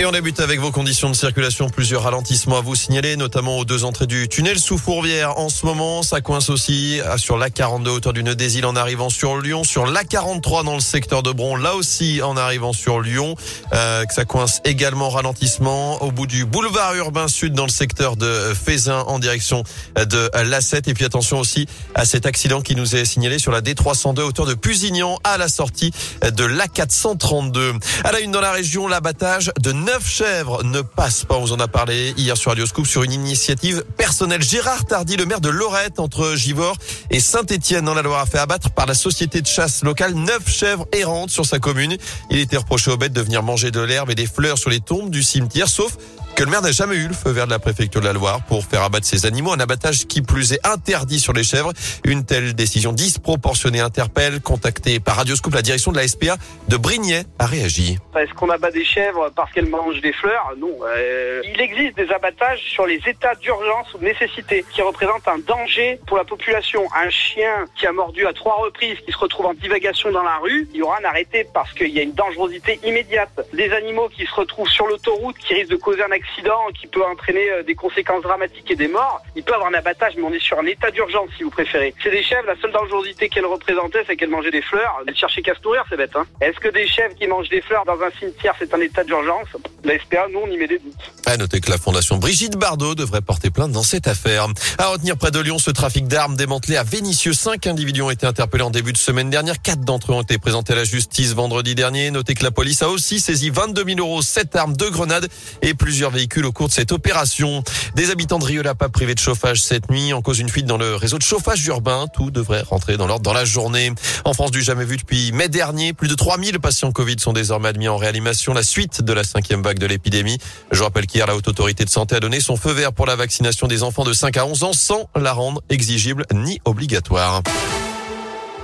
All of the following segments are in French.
Et on débute avec vos conditions de circulation. Plusieurs ralentissements à vous signaler, notamment aux deux entrées du tunnel sous Fourvière. En ce moment, ça coince aussi sur l'A42 hauteur du Nœud des Îles en arrivant sur Lyon, sur l'A43 dans le secteur de Bron, là aussi en arrivant sur Lyon. Euh, ça coince également ralentissement au bout du boulevard urbain sud dans le secteur de Fézin en direction de l'A7. Et puis attention aussi à cet accident qui nous est signalé sur la D302 hauteur de Pusignan à la sortie de l'A432. À la une dans la région, l'abattage de neuf chèvres ne passe pas. On vous en a parlé hier sur Radio Scoop sur une initiative personnelle. Gérard Tardy, le maire de Lorette, entre Givors et Saint-Étienne dans la Loire, a fait abattre par la société de chasse locale neuf chèvres errantes sur sa commune. Il était reproché aux bêtes de venir manger de l'herbe et des fleurs sur les tombes du cimetière, sauf que le maire n'a jamais eu le feu vert de la préfecture de la Loire pour faire abattre ces animaux. Un abattage qui plus est interdit sur les chèvres. Une telle décision disproportionnée interpelle. Contacté par Radioscope, la direction de la SPA de Brignais a réagi. Est-ce qu'on abat des chèvres parce qu'elles mangent des fleurs? Non. Euh, il existe des abattages sur les états d'urgence ou de nécessité qui représentent un danger pour la population. Un chien qui a mordu à trois reprises, qui se retrouve en divagation dans la rue, il y aura un arrêté parce qu'il y a une dangerosité immédiate. Des animaux qui se retrouvent sur l'autoroute, qui risquent de causer un accident accident qui peut entraîner euh, des conséquences dramatiques et des morts, il peut avoir un abattage, mais on est sur un état d'urgence si vous préférez. C'est des chèvres, la seule dangerosité qu'elles représentaient, c'est qu'elles mangeaient des fleurs. Elles cherchaient qu'à se nourrir, c'est bête. Hein Est-ce que des chèvres qui mangent des fleurs dans un cimetière, c'est un état d'urgence? La SPA, nous, on y met des doutes. À noter que la fondation Brigitte Bardot devrait porter plainte dans cette affaire. À retenir près de Lyon, ce trafic d'armes démantelé à Vénissieux. Cinq individus ont été interpellés en début de semaine dernière. Quatre d'entre eux ont été présentés à la justice vendredi dernier. Notez que la police a aussi saisi 22 000 euros, sept armes, deux grenades et plusieurs véhicules au cours de cette opération. Des habitants de Rieux-la-Pape privés de chauffage cette nuit en cause une fuite dans le réseau de chauffage urbain. Tout devrait rentrer dans l'ordre dans la journée. En France, du jamais vu depuis mai dernier, plus de 3000 patients Covid sont désormais admis en réanimation. La suite de la cinquième vague de l'épidémie. Je rappelle qu'hier, la Haute Autorité de Santé a donné son feu vert pour la vaccination des enfants de 5 à 11 ans sans la rendre exigible ni obligatoire.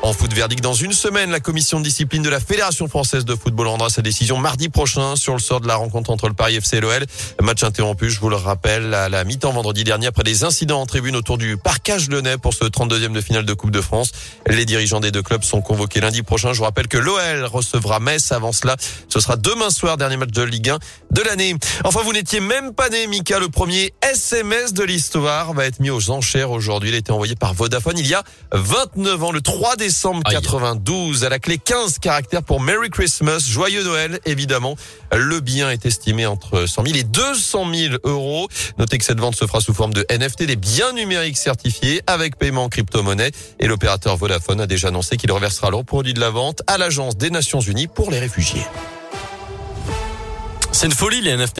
En foot verdict dans une semaine, la commission de discipline de la Fédération française de football rendra sa décision mardi prochain sur le sort de la rencontre entre le Paris FC et l'OL. Match interrompu, je vous le rappelle, à la mi-temps vendredi dernier après des incidents en tribune autour du parcage lyonnais pour ce 32e de finale de Coupe de France. Les dirigeants des deux clubs sont convoqués lundi prochain. Je vous rappelle que l'OL recevra Metz. Avant cela, ce sera demain soir, dernier match de Ligue 1 de l'année. Enfin, vous n'étiez même pas né, Mika. Le premier SMS de l'histoire va être mis aux enchères aujourd'hui. Il a été envoyé par Vodafone il y a 29 ans, le 3 décembre décembre 92. À la clé 15 caractères pour Merry Christmas. Joyeux Noël, évidemment. Le bien est estimé entre 100 000 et 200 000 euros. Notez que cette vente se fera sous forme de NFT, des biens numériques certifiés avec paiement en crypto-monnaie. Et l'opérateur Vodafone a déjà annoncé qu'il reversera le produit de la vente à l'Agence des Nations Unies pour les réfugiés. C'est une folie les NFT.